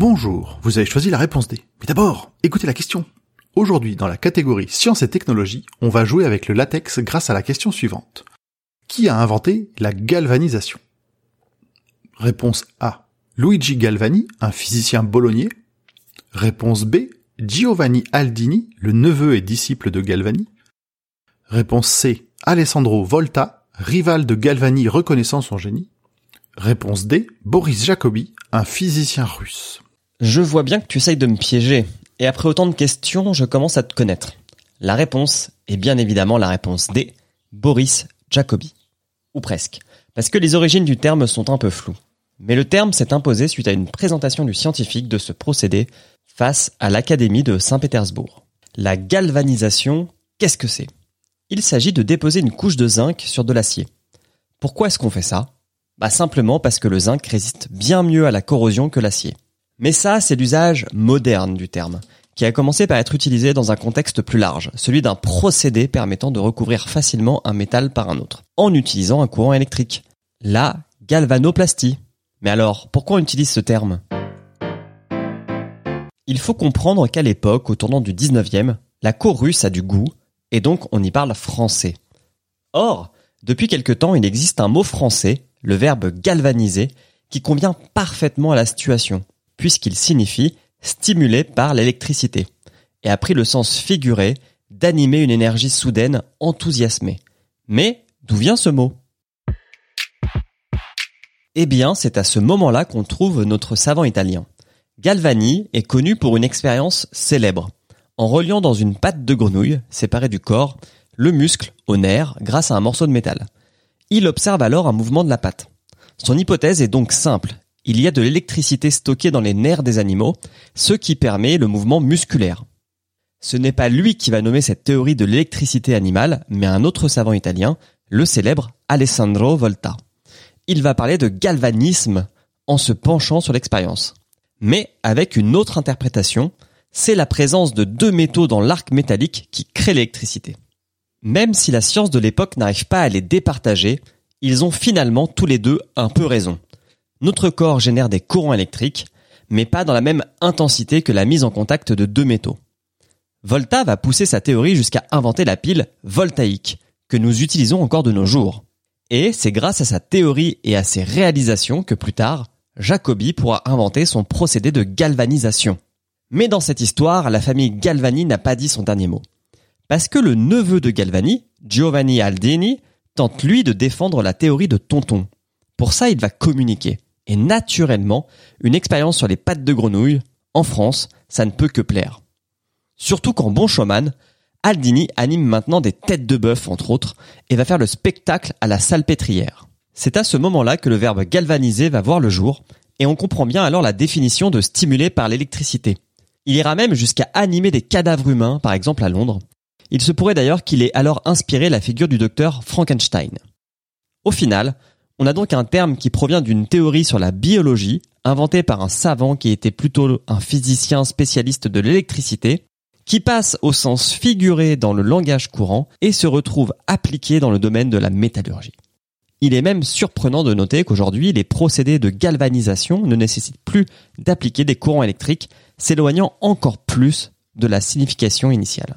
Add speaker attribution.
Speaker 1: Bonjour, vous avez choisi la réponse D. Mais d'abord, écoutez la question. Aujourd'hui, dans la catégorie sciences et technologies, on va jouer avec le latex grâce à la question suivante. Qui a inventé la galvanisation? Réponse A. Luigi Galvani, un physicien bolognais. Réponse B. Giovanni Aldini, le neveu et disciple de Galvani. Réponse C. Alessandro Volta, rival de Galvani reconnaissant son génie. Réponse D. Boris Jacobi, un physicien russe.
Speaker 2: Je vois bien que tu essayes de me piéger. Et après autant de questions, je commence à te connaître. La réponse est bien évidemment la réponse D. Boris Jacobi. Ou presque. Parce que les origines du terme sont un peu floues. Mais le terme s'est imposé suite à une présentation du scientifique de ce procédé face à l'Académie de Saint-Pétersbourg. La galvanisation, qu'est-ce que c'est? Il s'agit de déposer une couche de zinc sur de l'acier. Pourquoi est-ce qu'on fait ça? Bah simplement parce que le zinc résiste bien mieux à la corrosion que l'acier. Mais ça, c'est l'usage moderne du terme, qui a commencé par être utilisé dans un contexte plus large, celui d'un procédé permettant de recouvrir facilement un métal par un autre, en utilisant un courant électrique. La galvanoplastie. Mais alors, pourquoi on utilise ce terme? Il faut comprendre qu'à l'époque, au tournant du 19e, la cour russe a du goût, et donc on y parle français. Or, depuis quelque temps, il existe un mot français, le verbe galvaniser, qui convient parfaitement à la situation, puisqu'il signifie stimulé par l'électricité, et a pris le sens figuré d'animer une énergie soudaine enthousiasmée. Mais d'où vient ce mot? Eh bien, c'est à ce moment-là qu'on trouve notre savant italien. Galvani est connu pour une expérience célèbre, en reliant dans une patte de grenouille, séparée du corps, le muscle au nerf grâce à un morceau de métal. Il observe alors un mouvement de la patte. Son hypothèse est donc simple. Il y a de l'électricité stockée dans les nerfs des animaux, ce qui permet le mouvement musculaire. Ce n'est pas lui qui va nommer cette théorie de l'électricité animale, mais un autre savant italien, le célèbre Alessandro Volta il va parler de galvanisme en se penchant sur l'expérience. Mais avec une autre interprétation, c'est la présence de deux métaux dans l'arc métallique qui crée l'électricité. Même si la science de l'époque n'arrive pas à les départager, ils ont finalement tous les deux un peu raison. Notre corps génère des courants électriques, mais pas dans la même intensité que la mise en contact de deux métaux. Volta va pousser sa théorie jusqu'à inventer la pile voltaïque, que nous utilisons encore de nos jours. Et c'est grâce à sa théorie et à ses réalisations que plus tard, Jacobi pourra inventer son procédé de galvanisation. Mais dans cette histoire, la famille Galvani n'a pas dit son dernier mot. Parce que le neveu de Galvani, Giovanni Aldini, tente lui de défendre la théorie de Tonton. Pour ça, il va communiquer. Et naturellement, une expérience sur les pattes de grenouille, en France, ça ne peut que plaire. Surtout qu'en bon showman, Aldini anime maintenant des têtes de bœuf, entre autres, et va faire le spectacle à la salpêtrière. C'est à ce moment-là que le verbe galvaniser va voir le jour, et on comprend bien alors la définition de stimuler par l'électricité. Il ira même jusqu'à animer des cadavres humains, par exemple à Londres. Il se pourrait d'ailleurs qu'il ait alors inspiré la figure du docteur Frankenstein. Au final, on a donc un terme qui provient d'une théorie sur la biologie, inventée par un savant qui était plutôt un physicien spécialiste de l'électricité, qui passe au sens figuré dans le langage courant et se retrouve appliqué dans le domaine de la métallurgie. Il est même surprenant de noter qu'aujourd'hui, les procédés de galvanisation ne nécessitent plus d'appliquer des courants électriques, s'éloignant encore plus de la signification initiale.